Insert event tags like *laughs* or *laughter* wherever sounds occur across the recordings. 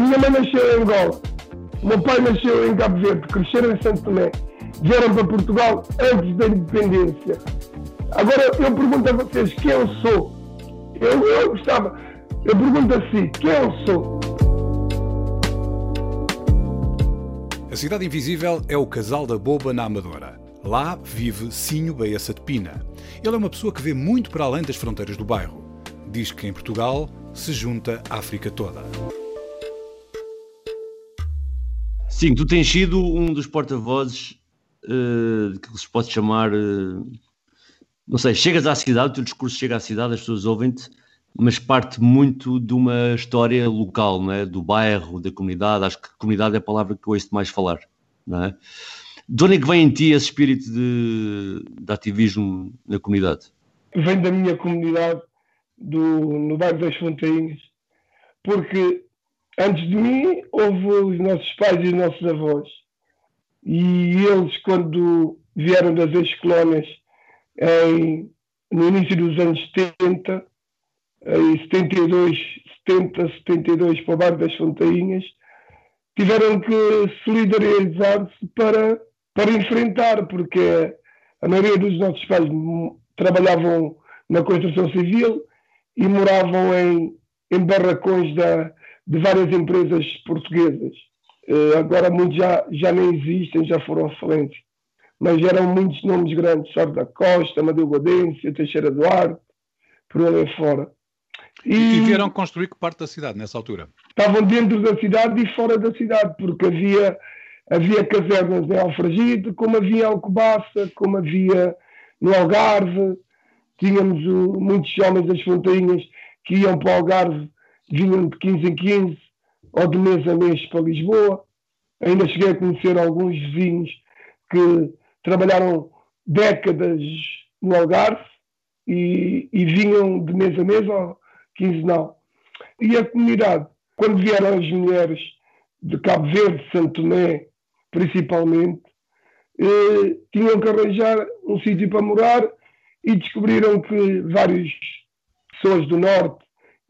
Minha mãe nasceu em Angola, o meu pai nasceu em Cabo Verde, cresceram em Santo Tomé, vieram para Portugal antes da independência. Agora eu pergunto a vocês quem eu sou. Eu, eu gostava, eu pergunto assim, quem eu sou? A Cidade Invisível é o casal da Boba na Amadora. Lá vive Sinho Baessa de Pina. Ele é uma pessoa que vê muito para além das fronteiras do bairro. Diz que em Portugal se junta a África toda. Sim, tu tens sido um dos porta-vozes uh, que se pode chamar. Uh, não sei, chegas à cidade, o teu discurso chega à cidade, as pessoas ouvem-te, mas parte muito de uma história local, não é? do bairro, da comunidade. Acho que comunidade é a palavra que ouço mais falar. Não é? De onde é que vem em ti esse espírito de, de ativismo na comunidade? Vem da minha comunidade, do, no bairro das Fontainhas, porque antes de mim houve os nossos pais e os nossos avós. E eles, quando vieram das ex-colónias no início dos anos 70, em 72, 70, 72, para o bairro das Fontainhas, tiveram que solidarizar-se para, para enfrentar, porque a maioria dos nossos pais trabalhavam na construção civil e moravam em, em barracões da, de várias empresas portuguesas. Uh, agora muitos já, já nem existem, já foram à falência. Mas eram muitos nomes grandes, Sérgio da Costa, Amadeu Godência, Teixeira Duarte, por ali fora. E, e vieram construir que parte da cidade nessa altura? Estavam dentro da cidade e fora da cidade, porque havia, havia casernas em Alfragide, como havia Alcobaça, como havia no Algarve. Tínhamos o, muitos homens das fronteirinhas que iam para o Algarve vinham de 15 em 15 ou de mês a mês para Lisboa. Ainda cheguei a conhecer alguns vizinhos que trabalharam décadas no Algarve e, e vinham de mês a mês ou quinzenal. E a comunidade, quando vieram as mulheres de Cabo Verde, Santo Tomé, principalmente, eh, tinham que arranjar um sítio para morar e descobriram que várias pessoas do Norte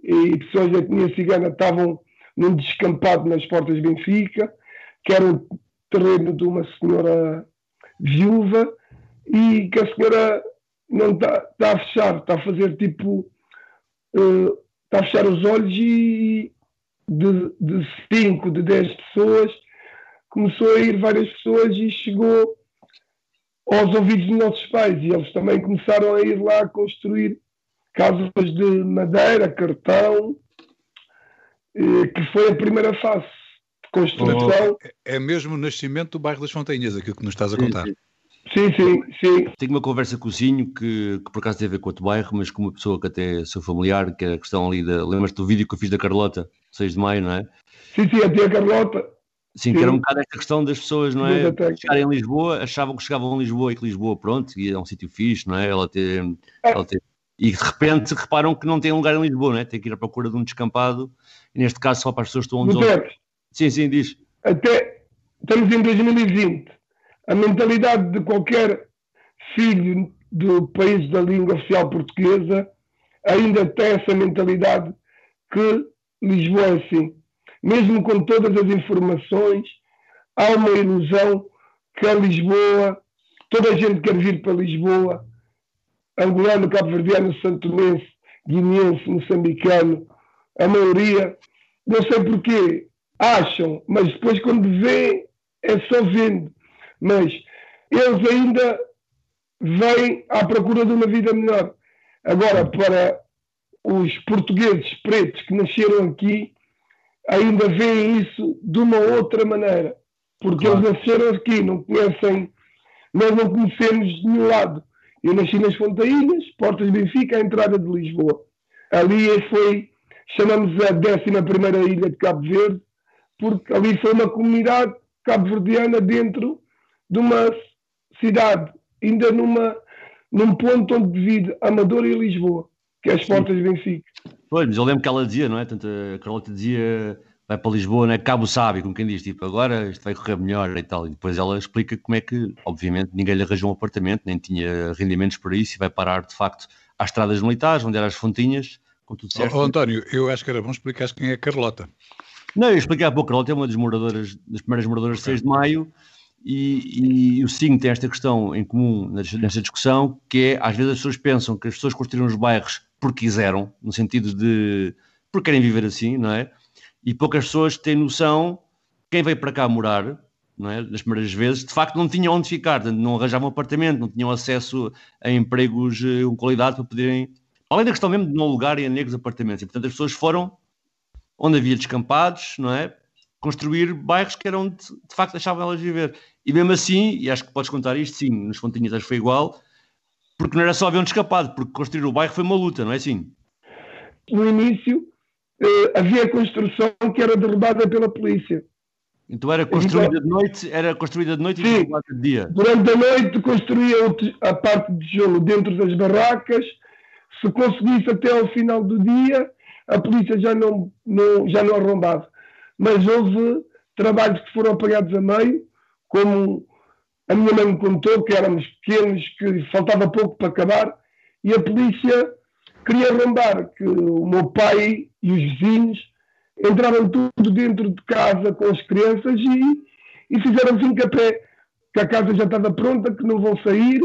e pessoas da etnia cigana estavam num descampado nas portas de Benfica, que era o terreno de uma senhora viúva, e que a senhora não está, está a fechar, está a fazer tipo. Uh, está a fechar os olhos e de, de cinco, de dez pessoas, começou a ir várias pessoas e chegou aos ouvidos dos nossos pais e eles também começaram a ir lá construir casas de madeira, cartão, que foi a primeira fase de construção. Oh, é mesmo o nascimento do bairro das Fontainhas, aquilo que nos estás a contar. Sim, sim, sim. sim. Tenho uma conversa com o Zinho que, que, por acaso tem a ver com outro bairro, mas com uma pessoa que até sou familiar, que é a questão ali da. Lembras-te do vídeo que eu fiz da Carlota, 6 de maio, não é? Sim, sim, até a Carlota. Sim, sim, que era um bocado esta questão das pessoas, não é? Chegarem em Lisboa, achavam que chegavam a Lisboa e que Lisboa, pronto, e é um sítio fixe, não é? Ela ter, é. ela ter e de repente reparam que não tem lugar em Lisboa, né? tem que ir à procura de um descampado, e neste caso só para as pessoas que estão onde outros. Sim, sim, diz. Até estamos em 2020. A mentalidade de qualquer filho do país da língua oficial portuguesa ainda tem essa mentalidade que Lisboa é assim. Mesmo com todas as informações, há uma ilusão que a Lisboa, toda a gente quer vir para Lisboa, angolano, cabo-verdiano, santomense, guineense, moçambicano, a maioria, não sei porquê, acham, mas depois quando vêem, é só vendo. Mas eles ainda vêm à procura de uma vida melhor. Agora, para os portugueses pretos que nasceram aqui, ainda veem isso de uma outra maneira. Porque claro. eles nasceram aqui, não conhecem, nós não conhecemos de nenhum lado Eu nasci nas Fontainhas, Portas de Benfica, a entrada de Lisboa. Ali foi, chamamos a 11 ilha de Cabo Verde, porque ali foi uma comunidade cabo-verdiana dentro de uma cidade, ainda numa, num ponto onde divide Amador e Lisboa, que é as Portas de Benfica. Pois, mas eu lembro que ela dizia, não é? Tanto a Carlota dizia vai para Lisboa, né? Cabo Sábio, como quem diz, tipo, agora isto vai correr melhor e tal. E depois ela explica como é que, obviamente, ninguém lhe arranjou um apartamento, nem tinha rendimentos para isso, e vai parar, de facto, às estradas militares, onde eram as fontinhas, com tudo certo. Oh, António, eu acho que era bom explicar quem é a Carlota. Não, eu expliquei há pouco, Carlota é uma das moradoras, das primeiras moradoras de 6 de maio, e, e, o SIG tem esta questão em comum nesta discussão, que é, às vezes as pessoas pensam que as pessoas construíram os bairros porque quiseram, no sentido de porque querem viver assim, não é? E poucas pessoas têm noção, quem veio para cá morar, não é? nas primeiras vezes, de facto não tinham onde ficar, não arranjavam apartamento, não tinham acesso a empregos eh, com qualidade para poderem, além da questão mesmo de não alugarem a negros apartamentos, e portanto as pessoas foram onde havia descampados, não é? Construir bairros que eram de, de facto deixavam elas viver. E mesmo assim, e acho que podes contar isto, sim, nos Fontinhas acho que foi igual, porque não era só haver um descampado, porque construir o bairro foi uma luta, não é assim? No início, havia construção que era derrubada pela polícia. Então era construída então, de noite, era construída de noite sim, e derrubada de dia. Durante a noite construía a parte de tijolo dentro das barracas. Se conseguisse até ao final do dia, a polícia já não, não, já não arrombava. Mas houve trabalhos que foram apagados a meio, como a minha mãe me contou, que éramos pequenos, que faltava pouco para acabar, e a polícia queria arrombar, que o meu pai e os vizinhos entraram tudo dentro de casa com as crianças e, e fizeram pé que a casa já estava pronta, que não vão sair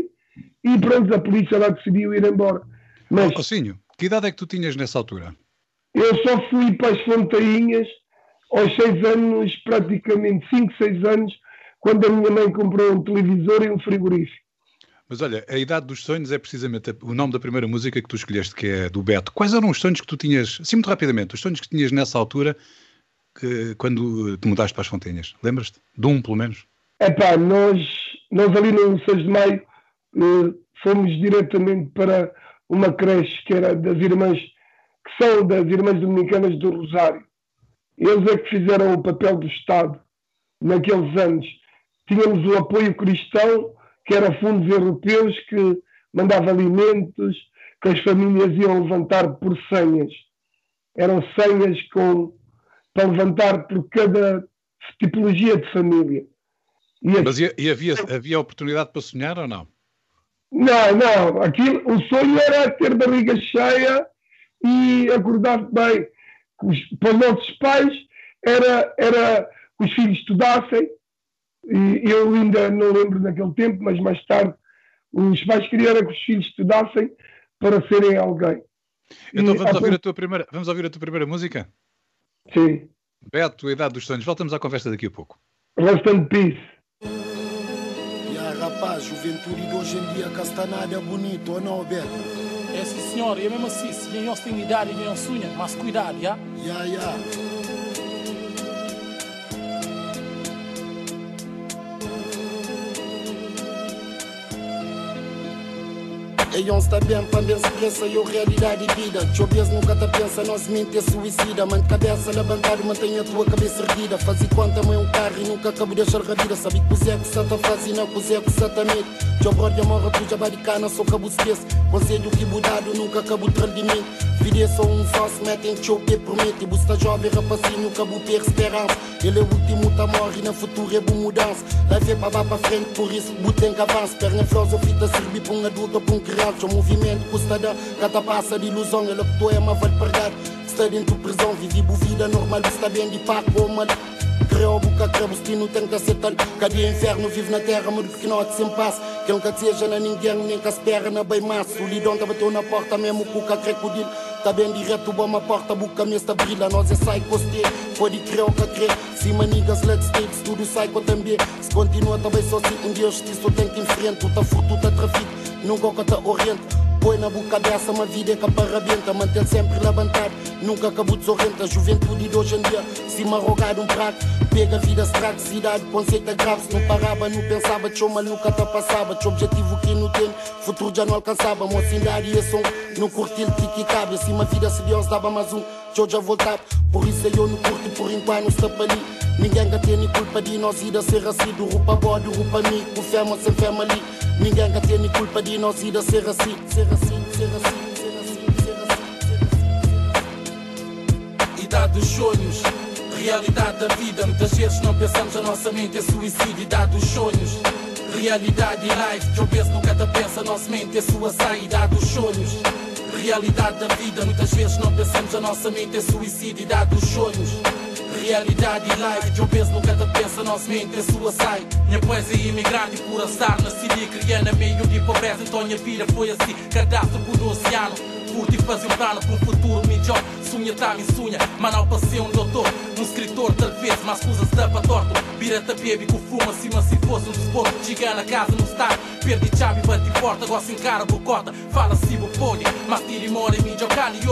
e pronto, a polícia lá decidiu ir embora. Mas, Cocinho, que idade é que tu tinhas nessa altura? Eu só fui para as Fontainhas aos seis anos, praticamente cinco, seis anos, quando a minha mãe comprou um televisor e um frigorífico. Mas olha, a idade dos sonhos é precisamente o nome da primeira música que tu escolheste, que é do Beto. Quais eram os sonhos que tu tinhas, assim muito rapidamente, os sonhos que tinhas nessa altura, que, quando te mudaste para as Fontinhas? Lembras-te? De um, pelo menos? É pá, nós, nós ali no 6 de maio eh, fomos diretamente para uma creche que era das irmãs, que são das irmãs dominicanas do Rosário. Eles é que fizeram o papel do Estado naqueles anos. Tínhamos o apoio cristão que eram fundos europeus que mandavam alimentos, que as famílias iam levantar por senhas. Eram senhas com, para levantar por cada tipologia de família. E Mas e havia, havia oportunidade para sonhar ou não? Não, não. Aquilo, o sonho era ter barriga cheia e acordar bem. Os, para os nossos pais era, era que os filhos estudassem, e eu ainda não lembro naquele tempo, mas mais tarde os pais queriam que os filhos estudassem para serem alguém. Então vamos, ouvir a tua primeira, vamos ouvir a tua primeira música? Sim. Beto, a Idade dos Sonhos. Voltamos à conversa daqui a pouco. Rest in peace. Rapaz, juventude de hoje em dia castanada é bonito, ou não, Beto? É sim, senhor. E mesmo assim, se nem tem idade e nem sonha, mas cuidado, já? Yeah, yeah. E uns também também se pensa eu realidade de vida. Chobias nunca te pensa, não se mente é suicida. De cabeça levantar e mantém a tua cabeça erguida. Fazer conta, mãe um carro e nunca acabo de deixar radida Sabe que o Zé que santa faz e não que o Zé que santa mete. Brother morre, tu já baricana, só cabo se Conselho que mudado, nunca acabo de de Vida só um só se mete em show que promete. Busta jovem, rapacinho, cabo per esperança. Ele é o último, tá morre, na futuro é boa mudança. Life é para para frente, por isso botem que avança. Perna filosofia, servir para um adulto ou para um criança. O movimento custa da cada passa de ilusão. Ele que tu é uma vale perder Está dentro prisão boa vida normal Está bem de pá com mal. Creu boca creu não tem que aceitar. Cadê inferno? Vive na terra Mas que não sem paz Que nunca seja na ninguém Nem que espera na bem massa O lidão bateu na porta Mesmo com o crocodilo Tá bem direto, uma porta, boca está brilha Nós é psycho stay, pode crer ou que crer Se manigas, let's take, tudo psycho também. Se continua também só se um dia justiça tem que enfrentar, tá furto, tá trafico Nunca que tá oriente põe na boca dessa, uma vida é capa rabenta. Manter sempre levantado, nunca acabou desorrenta. Juventude de hoje em dia, se me arrogar um prato. Pega a vida, estraga cidade, conceito grave. Se não parava, não pensava, tchau, mal nunca te passava. Tchau, objetivo que não tem, futuro já não alcançava. Mocidade e som, não curti o que cabe. Assim, uma vida seriosa dava mais um, tchau, já voltava. Por isso eu não curto, por enquanto, está ali. Ninguém tem culpa de nós ir a ser assim, do rupa bode, rupa mi, o fema sem fema ali. Ninguém tem culpa de nós ir ser assim, ser assim, ser assim, ser assim, ser assim. Idade dos sonhos, realidade da vida. Muitas vezes não pensamos a nossa mente é suicídio. Idade dos sonhos, realidade e life. Que eu penso nunca te pensa, a nossa mente é sua saída dos sonhos. Realidade da vida, muitas vezes não pensamos a nossa mente é suicídio. Idade dos sonhos realidade e life Que eu penso nunca te pensa, nosso mente sua sai. Minha poesia é imigrante por azar Nasci e criei na meio de pobreza Então minha vida foi assim, cadastro por oceano Curto e fazer um plano para um futuro melhor. Sunha tá me sunha, mas não passei um doutor. Um escritor talvez, mas coisas da para torto Vira-te baby com fuma, acima se fosse um desporto. Chega na casa no estado, perdi chave, bate forte Agora se encara, bocota, fala-se, pode Mas tira e mora mim, jogando e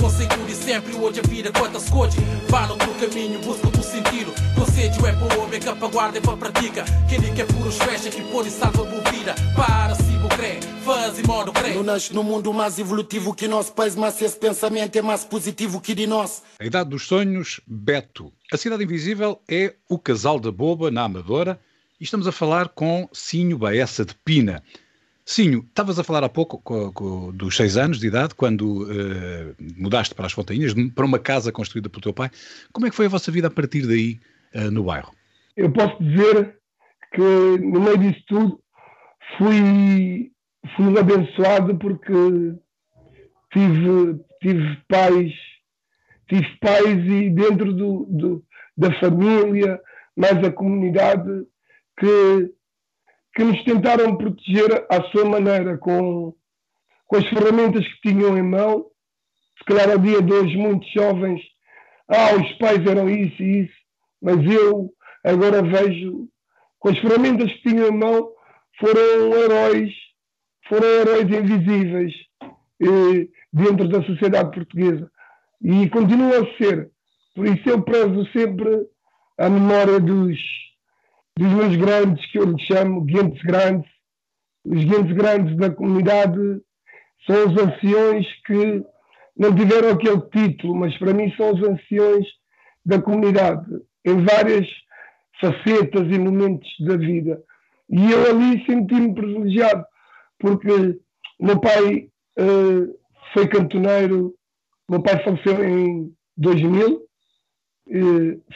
Conceito de sempre, hoje a vida coisas. Vá no teu caminho, busca o teu sentido. Conceito é para o homem, que é para guarda e para prática Quem diz que é puros fecha, que põe e salva a vida. Para se vou crer, faz e modo crer. Não nasce no mundo mais evolutivo que nosso país Mas esse pensamento é mais positivo que de nós. A Idade dos Sonhos, Beto. A Cidade Invisível é o casal da boba na Amadora e estamos a falar com Sinho Baessa de Pina Sim, estavas a falar há pouco com, com, dos seis anos de idade, quando uh, mudaste para as Fontainhas, para uma casa construída pelo teu pai. Como é que foi a vossa vida a partir daí uh, no bairro? Eu posso dizer que no meio disso tudo fui, fui abençoado porque tive, tive pais, tive pais e dentro do, do da família, mais a comunidade, que que nos tentaram proteger à sua maneira, com, com as ferramentas que tinham em mão. Se calhar de hoje, muitos jovens, ah, os pais eram isso e isso, mas eu agora vejo, com as ferramentas que tinham em mão, foram heróis, foram heróis invisíveis eh, dentro da sociedade portuguesa. E continuam a ser. Por isso eu prezo sempre a memória dos, dos meus grandes, que eu lhes chamo guentes grandes. Os guentes grandes da comunidade são os anciões que não tiveram aquele título, mas para mim são os anciões da comunidade, em várias facetas e momentos da vida. E eu ali senti-me privilegiado, porque meu pai uh, foi cantoneiro, meu pai faleceu em 2000, eh,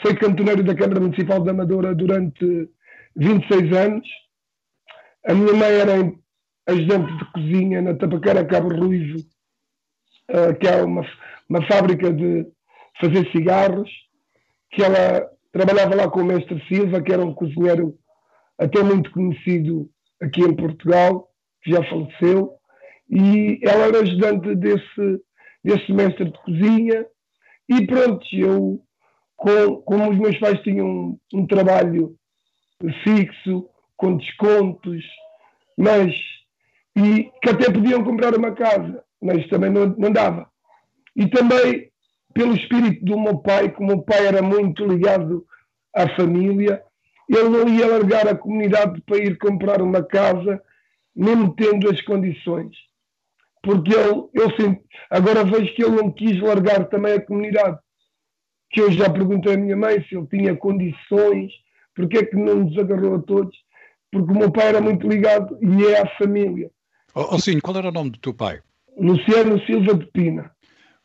foi cantoneiro da Câmara Municipal da Amadora durante 26 anos. A minha mãe era ajudante de cozinha na Tapaquera Cabo Ruivo, eh, que é uma, uma fábrica de fazer cigarros, que ela trabalhava lá com o mestre Silva, que era um cozinheiro até muito conhecido aqui em Portugal, que já faleceu, e ela era ajudante desse, desse mestre de cozinha, e pronto, eu com, como os meus pais tinham um, um trabalho fixo, com descontos, mas e que até podiam comprar uma casa, mas também não, não dava. E também pelo espírito do meu pai, que o meu pai era muito ligado à família, ele não ia largar a comunidade para ir comprar uma casa, mesmo tendo as condições. Porque ele, eu agora vejo que ele não quis largar também a comunidade que eu já perguntei à minha mãe se ele tinha condições, porque é que não nos agarrou a todos, porque o meu pai era muito ligado e é à família. Oh, oh sim, qual era o nome do teu pai? Luciano Silva de Pina.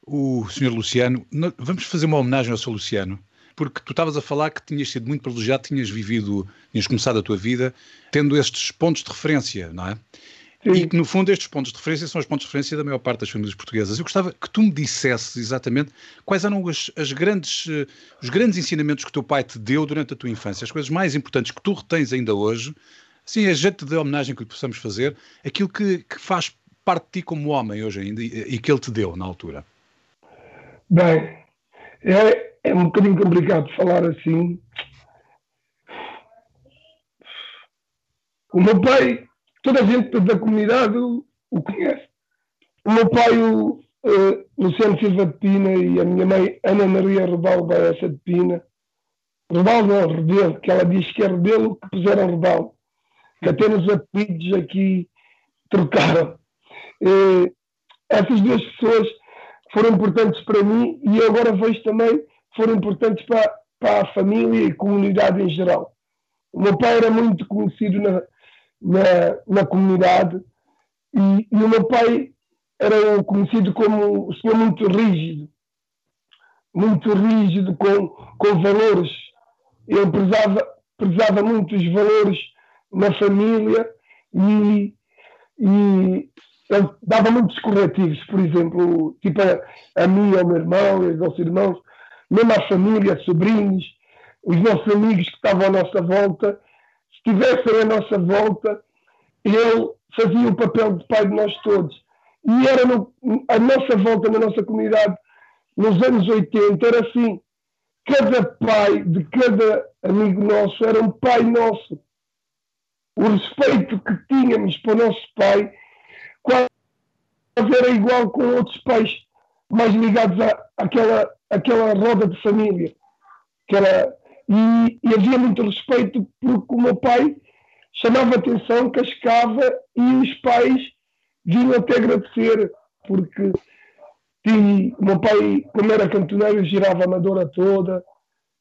O senhor Luciano, vamos fazer uma homenagem ao seu Luciano, porque tu estavas a falar que tinhas sido muito privilegiado, tinhas vivido, tinhas começado a tua vida tendo estes pontos de referência, não é? E que, no fundo, estes pontos de referência são os pontos de referência da maior parte das famílias portuguesas. Eu gostava que tu me dissesses exatamente quais eram as, as grandes, uh, os grandes ensinamentos que o teu pai te deu durante a tua infância, as coisas mais importantes que tu retens ainda hoje, assim, a jeito de homenagem que lhe possamos fazer, aquilo que, que faz parte de ti como homem hoje ainda e, e que ele te deu na altura. Bem, é, é um bocadinho complicado falar assim. O meu pai toda a gente da comunidade o, o conhece. o meu pai, o uh, Luciano Silva de Pina, e a minha mãe, Ana Maria Rebalo Baessa de Pina. Rebalo não, Rebelo, que ela diz que é Rebelo que puseram Rebalo. Que até nos apelidos aqui trocaram. Uh, essas duas pessoas foram importantes para mim e agora vejo também foram importantes para, para a família e comunidade em geral. O meu pai era muito conhecido na, na, na comunidade e, e, o meu pai era conhecido como o senhor muito rígido, muito rígido com, com valores. Ele prezava, prezava muito os valores na família e, e ele dava muitos corretivos, por exemplo, tipo a, a mim, ao meu irmão, aos nossos irmãos, mesmo à família, sobrinhos, os nossos amigos que estavam à nossa volta, estivessem à nossa volta, ele fazia o papel de pai de nós todos. E era no, a nossa volta na nossa comunidade, nos anos 80, era assim. Cada pai de cada amigo nosso era um pai nosso. O respeito que tínhamos para o nosso pai quase era igual com outros pais mais ligados à, àquela, àquela roda de família. Que era, e, e havia muito respeito porque o meu pai chamava atenção, cascava e os pais vinham até agradecer, porque tinha, o meu pai, como era cantoneiro, girava a Amadora toda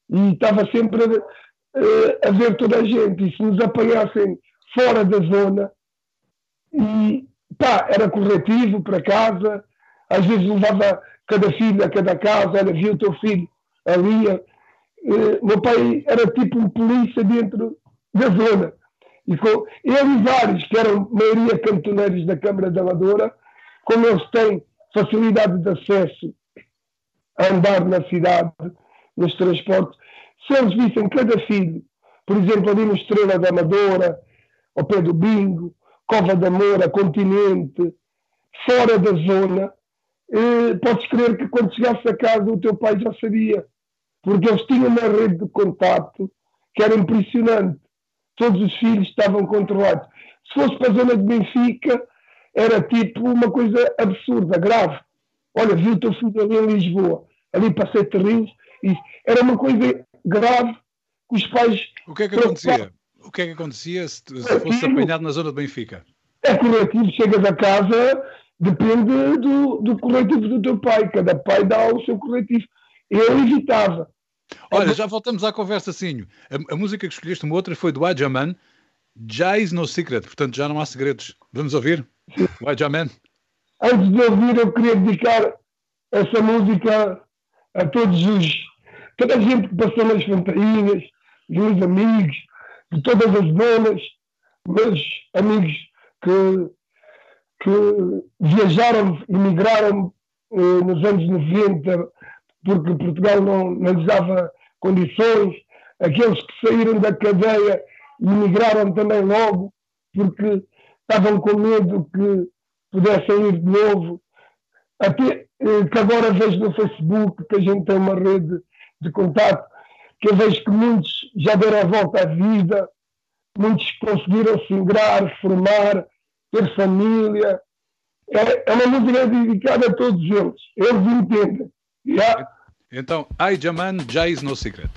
e estava sempre a, a ver toda a gente. E se nos apanhassem fora da zona, e pá, era corretivo para casa, às vezes levava cada filho a cada casa, olha, viu o teu filho ali. Uh, meu pai era tipo um polícia dentro da zona. E com, ele e vários, que eram maioria cantoneiros da Câmara da Amadora, como eles têm facilidade de acesso a andar na cidade, nos transportes, se eles vissem cada filho, por exemplo, ali no Estrela da Amadora, ao pé do Bingo, Cova da Moura, Continente, fora da zona, eh, podes crer que quando chegasse a casa o teu pai já sabia, porque eles tinham uma rede de contato que era impressionante. Todos os filhos estavam controlados. Se fosse para a zona de Benfica, era tipo uma coisa absurda, grave. Olha, viu o teu filho ali em Lisboa, ali para Sete Rios, era uma coisa grave que os pais. O que é que acontecia? O que é que acontecia se, se fosse apanhado na zona de Benfica? É corretivo, chegas a casa, depende do, do corretivo do teu pai. Cada pai dá o seu corretivo. Eu evitava. Olha, já voltamos à conversa, Sinho. A, a música que escolheste, uma outra, foi do Ajaman. Jazz No Secret, portanto já não há segredos. Vamos ouvir? O Ajaman. Antes de ouvir, eu queria dedicar essa música a todos os. toda a gente que passou nas fontainhas, meus amigos, de todas as zonas, meus amigos que, que viajaram, emigraram eh, nos anos 90, porque Portugal não, não lhes dava condições, aqueles que saíram da cadeia emigraram também logo, porque estavam com medo que pudessem ir de novo. Até eh, que agora vejo no Facebook que a gente tem uma rede de contato que eu vejo que muitos já deram a volta à vida, muitos conseguiram se ingrar, formar, ter família. É, é uma música dedicada a todos eles. Eles entendem. Yeah? Então, I Jaman Jais No Secret.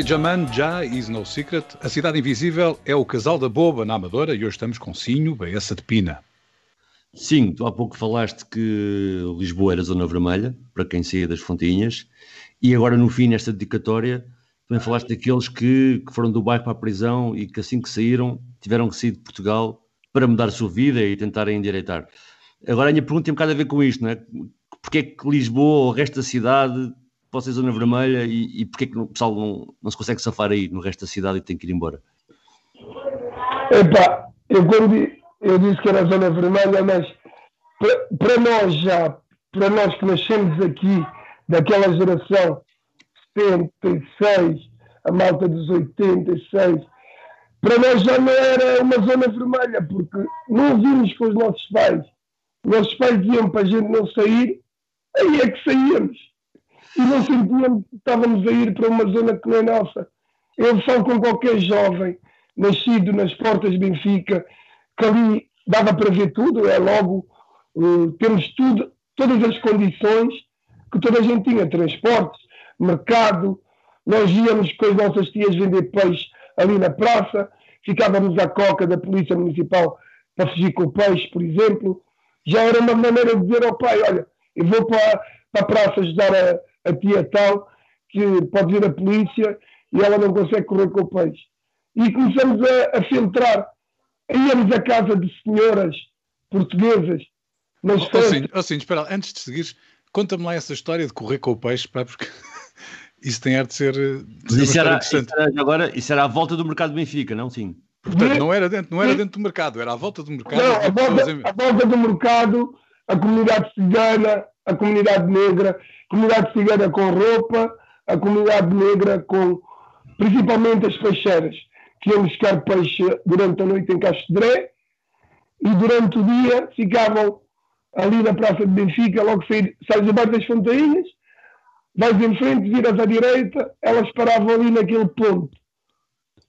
I Jaman Já is no secret. A Cidade Invisível é o casal da boba na Amadora e hoje estamos com Sinho, Baessa de Pina. Sim, tu há pouco falaste que Lisboa era zona vermelha, para quem saía das fontinhas, e agora no fim, nesta dedicatória, também falaste daqueles que, que foram do bairro para a prisão e que assim que saíram tiveram que sair de Portugal para mudar a sua vida e tentarem endireitar. Agora a minha pergunta tem um bocado a ver com isto, não é? Porquê é que Lisboa, o resto da cidade, ser zona vermelha e, e porquê que o pessoal não, não se consegue safar aí no resto da cidade e tem que ir embora? Epá, eu quando eu disse que era zona vermelha, mas para, nós já, para nós que nascemos aqui, daquela geração 76, a malta dos 86, para nós já não era uma zona vermelha, porque não ouvimos com os nossos pais. Os nossos pais diziam para a gente não sair, aí é que saíamos. E não sentíamos que estávamos a ir para uma zona que não é nossa. Eu falo com qualquer jovem nascido nas portas de Benfica, que ali dava para ver tudo, é logo, uh, temos tudo, todas as condições que toda a gente tinha, transportes, mercado, nós íamos com as nossas tias vender peixe ali na praça, ficávamos à coca da Polícia Municipal para fugir com o peixe, por exemplo. Já era uma maneira de dizer ao pai: olha, eu vou para, para a praça ajudar a, a tia tal, que pode vir a polícia e ela não consegue correr com o peixe. E começamos a, a filtrar. Íamos à casa de senhoras portuguesas. Mas oh, assim, assim, espera, antes de seguires, conta-me lá essa história de correr com o peixe, pá, porque *laughs* isso tem ar de ser, de ser isso, era, isso era, agora, isso era à volta do mercado de Benfica, não? Sim. Portanto, não era, dentro, não era dentro do mercado, era à volta do mercado. Não, à volta, à volta do mercado, a comunidade cigana, a comunidade negra, a comunidade cigana com roupa, a comunidade negra com, principalmente as peixeiras, que iam buscar peixe durante a noite em Castedré e durante o dia ficavam ali na Praça de Benfica, logo sair, sais abaixo das fontainhas, vais em frente, viras à direita, elas paravam ali naquele ponto.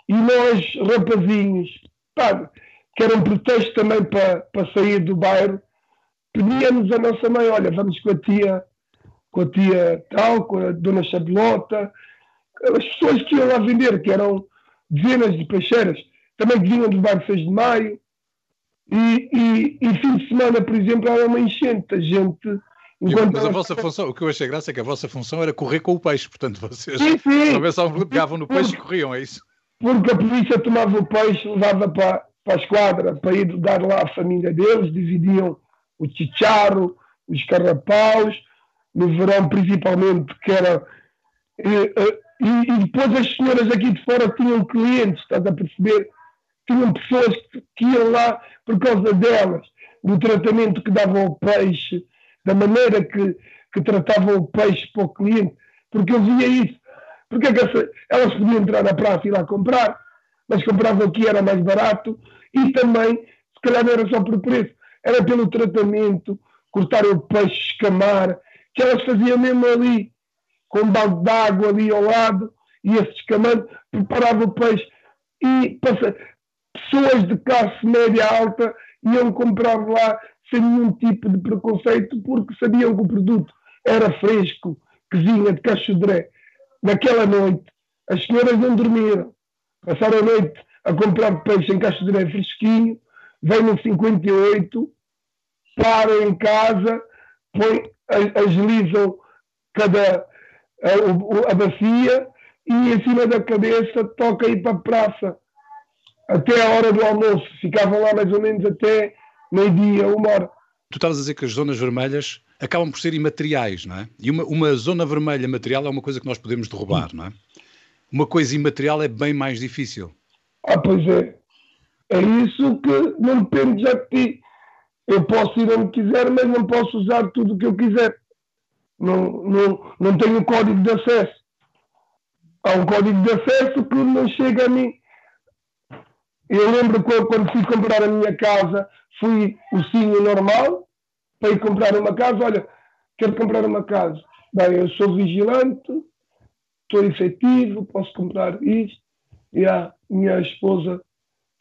E nós, rapazinhos, pá, que era um pretexto também para, para sair do bairro, pedíamos a nossa mãe, olha, vamos com a tia, com a tia tal, com a dona Chabelota, as pessoas que iam lá vender, que eram dezenas de peixeiras, também que vinham do bairro 6 de Maio, e, e, e, fim de semana, por exemplo, era uma enchente, a gente Enquanto mas a vossa função, o que eu achei graça é que a vossa função era correr com o peixe, portanto vocês sim, sim. pegavam no peixe e corriam, é isso? Porque a polícia tomava o peixe, levava para, para a esquadra para ir dar lá à família deles, dividiam o chicharro, os carrapaus, no verão principalmente, que era. E, e, e, depois as senhoras aqui de fora tinham clientes, estás a perceber? Tinham pessoas que, que iam lá por causa delas, do tratamento que davam ao peixe da maneira que, que tratavam o peixe para o cliente, porque eu via isso. Porque é que elas podiam entrar na praça e ir lá comprar, mas compravam aqui, era mais barato, e também, se calhar não era só por preço, era pelo tratamento, cortar o peixe, escamar, que elas faziam mesmo ali, com um balde de água ali ao lado, e esse escamando, preparava o peixe. E pessoas de classe média alta iam comprar lá sem nenhum tipo de preconceito, porque sabiam que o produto era fresco, que vinha de Cachodré. Naquela noite, as senhoras não dormiram. Passaram a noite a comprar peixe em Cachodré fresquinho, vêm no 58, param em casa, põem, agilizam cada a, a bacia e em cima da cabeça toca ir para a praça até a hora do almoço. Ficavam lá mais ou menos até meio-dia, uma hora. Tu estavas a dizer que as zonas vermelhas acabam por ser imateriais, não é? E uma, uma zona vermelha material é uma coisa que nós podemos derrubar, não é? Uma coisa imaterial é bem mais difícil. Ah, pois é. É isso que não depende já de ti. Eu posso ir onde quiser, mas não posso usar tudo o que eu quiser. Não, não, não tenho código de acesso. Há um código de acesso que não chega a mim. Eu lembro que quando fui comprar a minha casa, fui o sim normal para ir comprar uma casa. Olha, quero comprar uma casa. Bem, eu sou vigilante, estou efetivo, posso comprar isto. E a minha esposa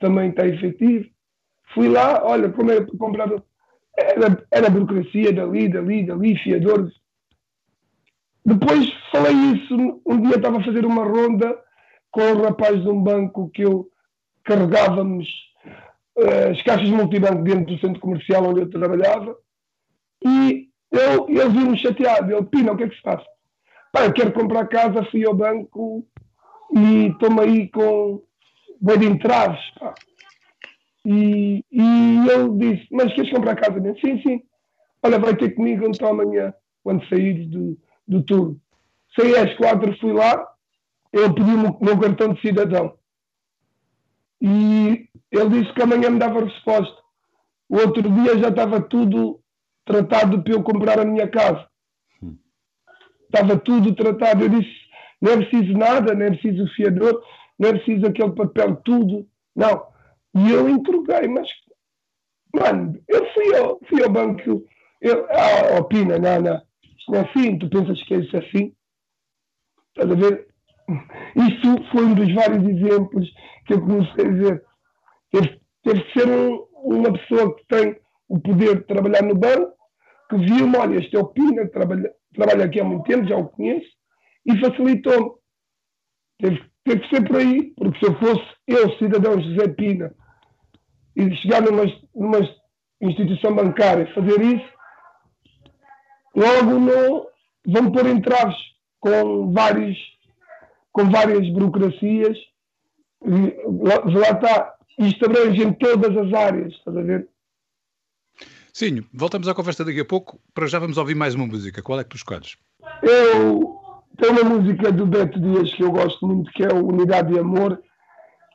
também está efetiva. Fui lá, olha, como era para comprar. Era, era burocracia dali, dali, dali, fiadores. Depois falei isso, um dia estava a fazer uma ronda com o rapaz de um banco que eu carregávamos uh, as caixas multibanco dentro do centro comercial onde eu trabalhava e eu, ele viu-me chateado. Ele, Pina, o que é que se passa? Pá, eu quero comprar casa, fui ao banco e estou-me aí com boi de entraves. Pá. E, e ele disse, mas queres comprar casa mesmo? Sim, sim. Olha, vai ter comigo então amanhã, quando saíres do, do turno. Saí às quatro, fui lá, ele pediu-me o meu cartão de cidadão. E ele disse que amanhã me dava resposta. O outro dia já estava tudo tratado para eu comprar a minha casa. Hum. Estava tudo tratado. Eu disse: não é preciso nada, não é preciso fiador, não é preciso aquele papel, tudo. Não. E eu interroguei, mas, mano, eu fui ao, fui ao banco, eu, ah, opina, não, não, isto não é assim, tu pensas que é isso assim? Estás a ver? Isto foi um dos vários exemplos que eu comecei a dizer. Teve, teve que ser um, uma pessoa que tem o poder de trabalhar no banco, que viu-me, olha, este é o Pina, trabalha, trabalha aqui há muito tempo, já o conheço, e facilitou-me. Teve, teve que ser por aí, porque se eu fosse eu, cidadão José Pina, e chegar numa, numa instituição bancária e fazer isso, logo não vão pôr entraves com vários com várias burocracias lá, lá está isto abrange em todas as áreas estás a ver Sim, voltamos à conversa daqui a pouco. Para já vamos ouvir mais uma música. Qual é que tu escolhes? Eu tenho uma música do Beto Dias que eu gosto muito, que é Unidade e Amor,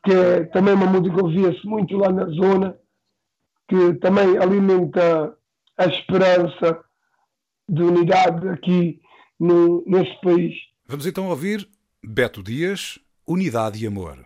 que é também uma música que ouvia-se muito lá na zona, que também alimenta a esperança de unidade aqui no, nesse país. Vamos então ouvir Beto Dias, Unidade e Amor.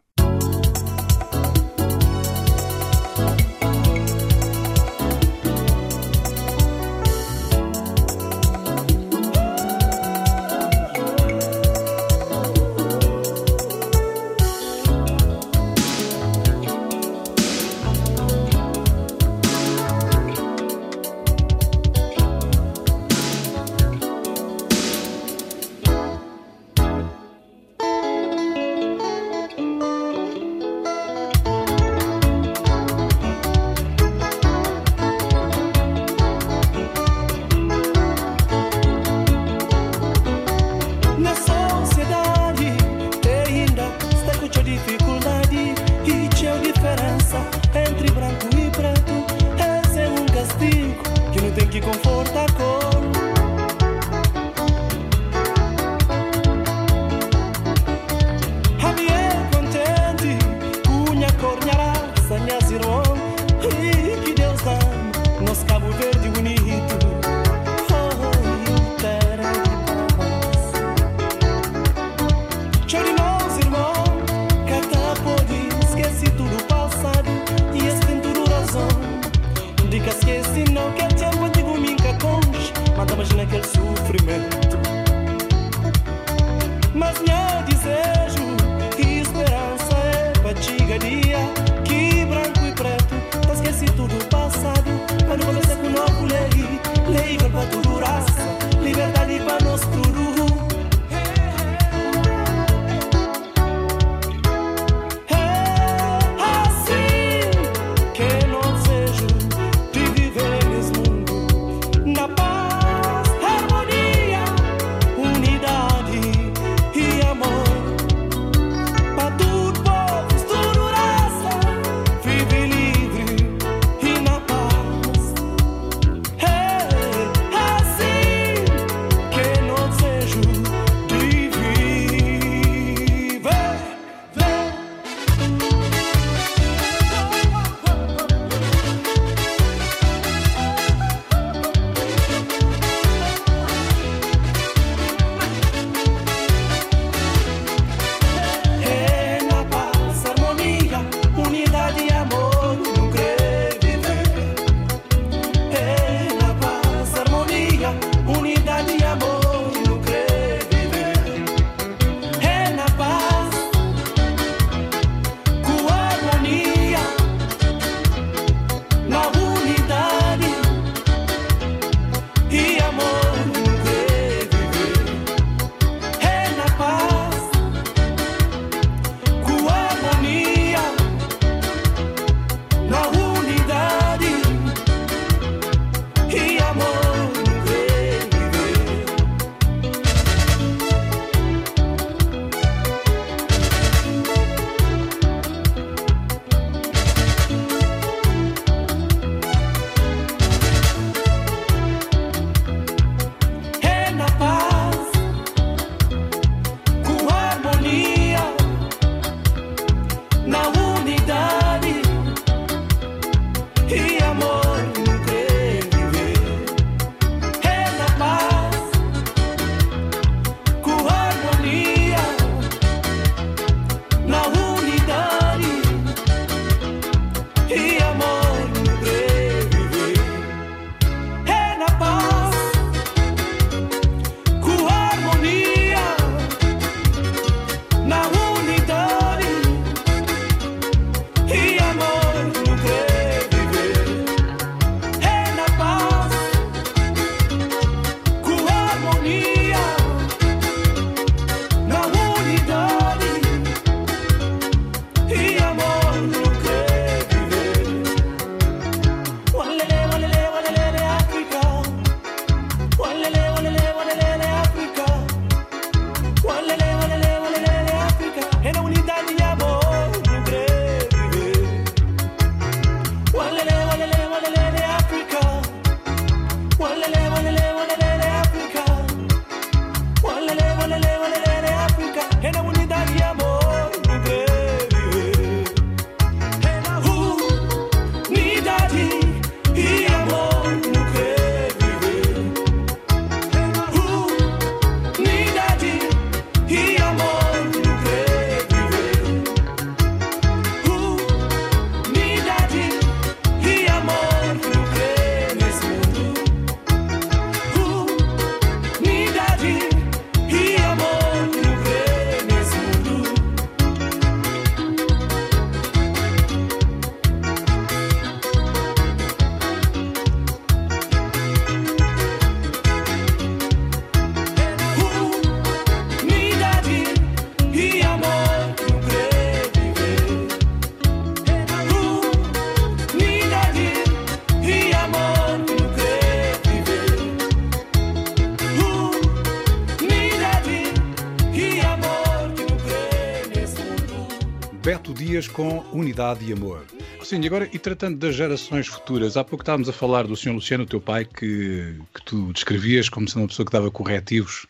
Com unidade e amor. Sim, e agora, e tratando das gerações futuras, há pouco estávamos a falar do Sr. Luciano, teu pai, que, que tu descrevias como sendo uma pessoa que dava corretivos,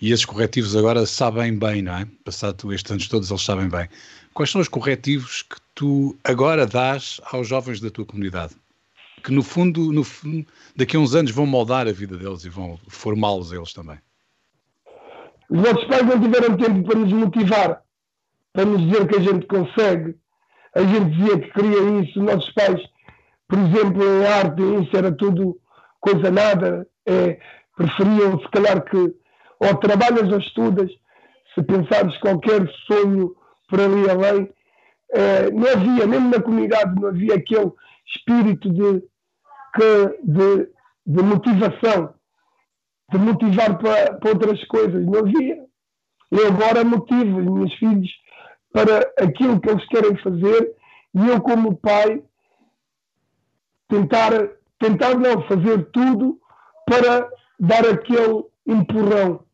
e esses corretivos agora sabem bem, não é? Passado estes anos todos, eles sabem bem. Quais são os corretivos que tu agora dás aos jovens da tua comunidade? Que no fundo, no fundo daqui a uns anos vão moldar a vida deles e vão formá-los eles também. Os nossos pais não tiveram tempo para nos motivar para nos dizer que a gente consegue. A gente dizia que queria isso, nossos pais, por exemplo, em arte, isso era tudo coisa nada, é, preferiam se calhar que ou trabalhas ou estudas, se pensares qualquer sonho por ali além, é, não havia, mesmo na comunidade, não havia aquele espírito de, que, de, de motivação, de motivar para, para outras coisas, não havia. Eu agora motivo os meus filhos para aquilo que eles querem fazer e eu, como pai, tentar, tentar não fazer tudo para dar aquele empurrão.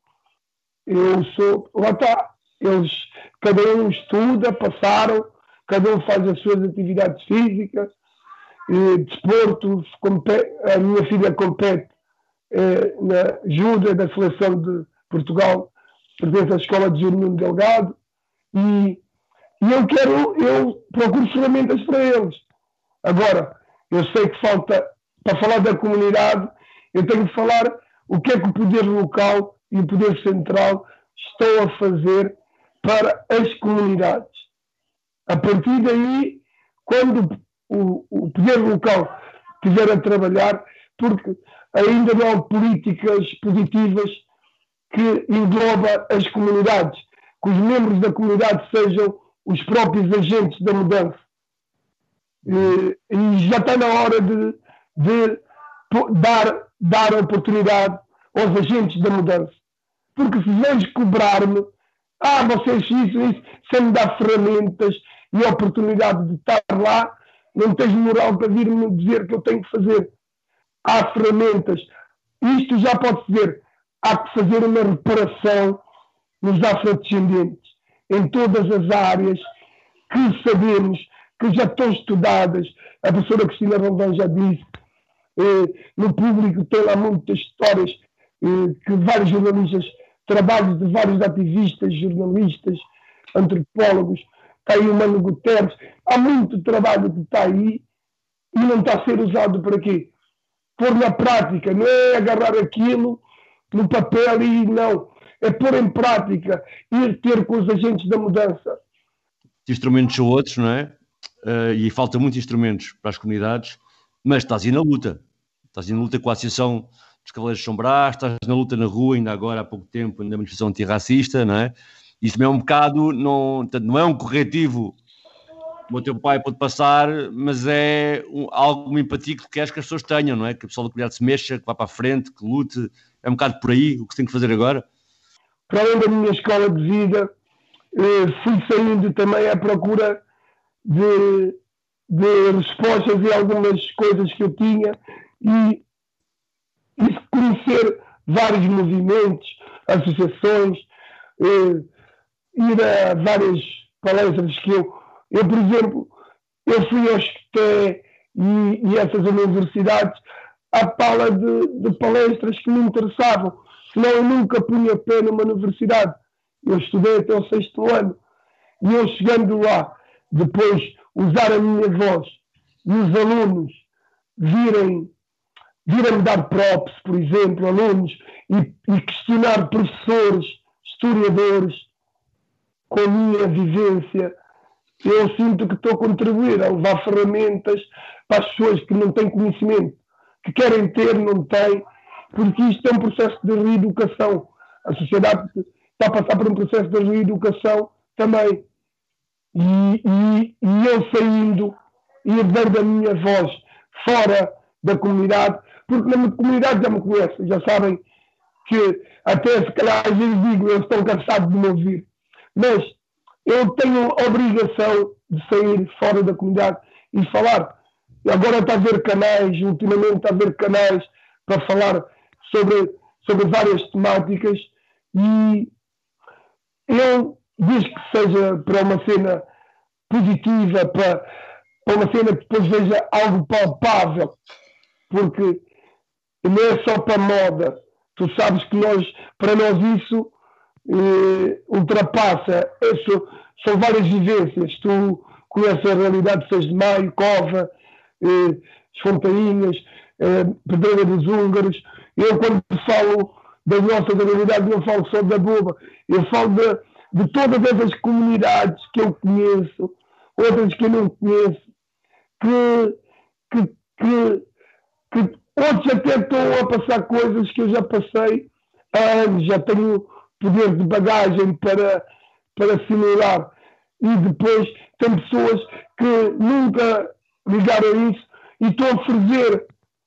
Eu sou, lá está, eles, cada um estuda, passaram, cada um faz as suas atividades físicas, eh, desporto, a minha filha compete eh, na Júlia da seleção de Portugal, pertence à escola de Júnior Delgado, e e eu quero, eu procuro ferramentas para eles. Agora, eu sei que falta, para falar da comunidade, eu tenho que falar o que é que o poder local e o poder central estão a fazer para as comunidades. A partir daí, quando o, o poder local estiver a trabalhar, porque ainda não há políticas positivas que engloba as comunidades, que os membros da comunidade sejam os próprios agentes da mudança. E, e já está na hora de, de dar, dar oportunidade aos agentes da mudança. Porque se vens cobrar-me, ah, vocês isso, isso, sem me dar ferramentas e oportunidade de estar lá, não tens moral para vir-me dizer que eu tenho que fazer. Há ferramentas. Isto já pode ser. Há que fazer uma reparação nos afrodescendentes em todas as áreas que sabemos que já estão estudadas. A professora Cristina Rondão já disse, eh, no público tem lá muitas histórias eh, que vários jornalistas, trabalhos de vários ativistas, jornalistas, antropólogos, está aí o Mano Guterres, há muito trabalho que está aí e não está a ser usado para quê? Pôr na prática, não é agarrar aquilo no papel e não, é pôr em prática, ir ter com os agentes da mudança. Os instrumentos são outros, não é? Uh, e falta muitos instrumentos para as comunidades, mas estás aí na luta. Estás aí na luta com a Associação dos Cavaleiros de São Brás, estás na luta na rua, ainda agora há pouco tempo, na manifestação antirracista, não é? Isso também é um bocado, não, não é um corretivo o teu pai pode passar, mas é um, algo empatia que queres que as pessoas tenham, não é? Que o pessoal da comunidade se mexa, que vá para a frente, que lute. É um bocado por aí o que se tem que fazer agora? Para além da minha escola de vida, eh, fui saindo também à procura de, de respostas e algumas coisas que eu tinha e, e conhecer vários movimentos, associações, eh, ir a várias palestras que eu. Eu, por exemplo, eu fui ao STE e, e essas universidades à pala de, de, palestras que me interessavam, senão eu nunca punha pé numa universidade. Eu estudei até o sexto ano e eu chegando lá, depois usar a minha voz e os alunos virem virem-me dar props, por exemplo, alunos, e, e questionar professores, historiadores, com a minha vivência, eu sinto que estou a contribuir a levar ferramentas para as pessoas que não têm conhecimento, que querem ter, não têm, porque isto é um processo de reeducação. A sociedade está a passar por um processo de reeducação também. E, e, e eu saindo e a minha voz fora da comunidade, porque na minha comunidade já me conhecem, já sabem que até se calhar às vezes digo, eles estão cansados de me ouvir. Mas eu tenho a obrigação de sair fora da comunidade e falar. E agora está a haver canais, ultimamente está a haver canais para falar sobre, sobre várias temáticas e eu, desde que seja para uma cena positiva, para, para uma cena que depois veja algo palpável, porque não é só para moda. Tu sabes que nós, para nós isso eh, ultrapassa. Isso, são várias vivências. Tu conheces a realidade de 6 de Maio, Cova, eh, as Fontainhas, eh, Pedreira dos Húngaros. Eu, quando falo da nossa realidade, não falo só da Boba. Eu falo de, de todas essas comunidades que eu conheço, outras que eu não conheço, que, que, que, que outros até estão a passar coisas que eu já passei há anos, já tenho poder de bagagem para, para simular. E depois tem pessoas que nunca ligaram a isso e estão a ferver,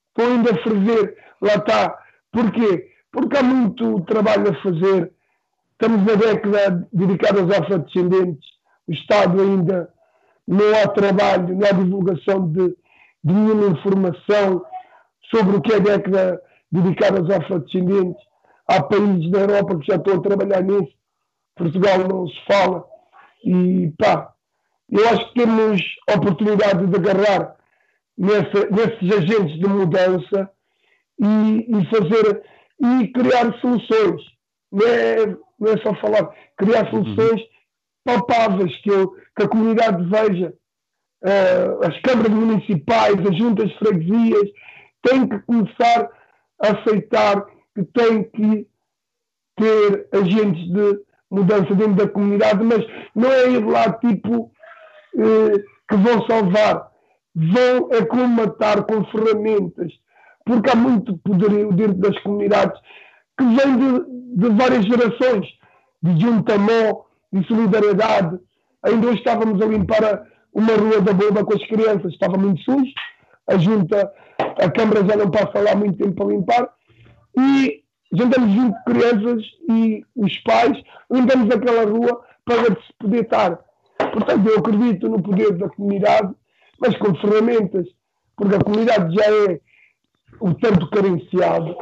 estão ainda a ferver. Lá está. Porquê? Porque há muito trabalho a fazer. Estamos na década dedicada aos afrodescendentes. O Estado ainda não há trabalho, não há divulgação de, de nenhuma informação sobre o que é a década dedicada aos afrodescendentes. Há países da Europa que já estão a trabalhar nisso. Portugal não se fala. E pá, eu acho que temos oportunidade de agarrar nessa, nesses agentes de mudança e, e, fazer e criar soluções. Não é, não é só falar, criar uhum. soluções palpáveis que, eu, que a comunidade veja. Uh, as câmaras municipais, as juntas de freguesias têm que começar a aceitar que tem que ter agentes de mudança dentro da comunidade, mas não é ir lá tipo eh, que vão salvar, vão é combatar com ferramentas, porque há muito poderio dentro das comunidades que vem de, de várias gerações, de juntamó, de solidariedade. Ainda hoje estávamos a limpar uma rua da bomba com as crianças, estava muito sujo, a junta, a Câmara já não passa lá muito tempo para limpar, e juntamos 20 crianças e os pais, limpamos aquela rua para se poder estar. Portanto, eu acredito no poder da comunidade, mas com ferramentas, porque a comunidade já é um tanto carenciada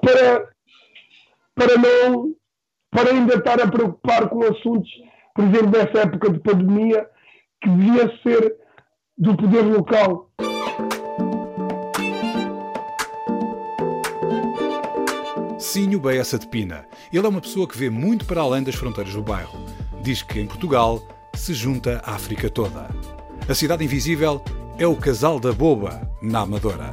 para, para não para ainda estar a preocupar com assuntos, por exemplo, nessa época de pandemia, que devia ser do poder local. Sinho Baessa de Pina. Ele é uma pessoa que vê muito para além das fronteiras do bairro. Diz que em Portugal se junta a África toda. A Cidade Invisível é o casal da boba na Amadora.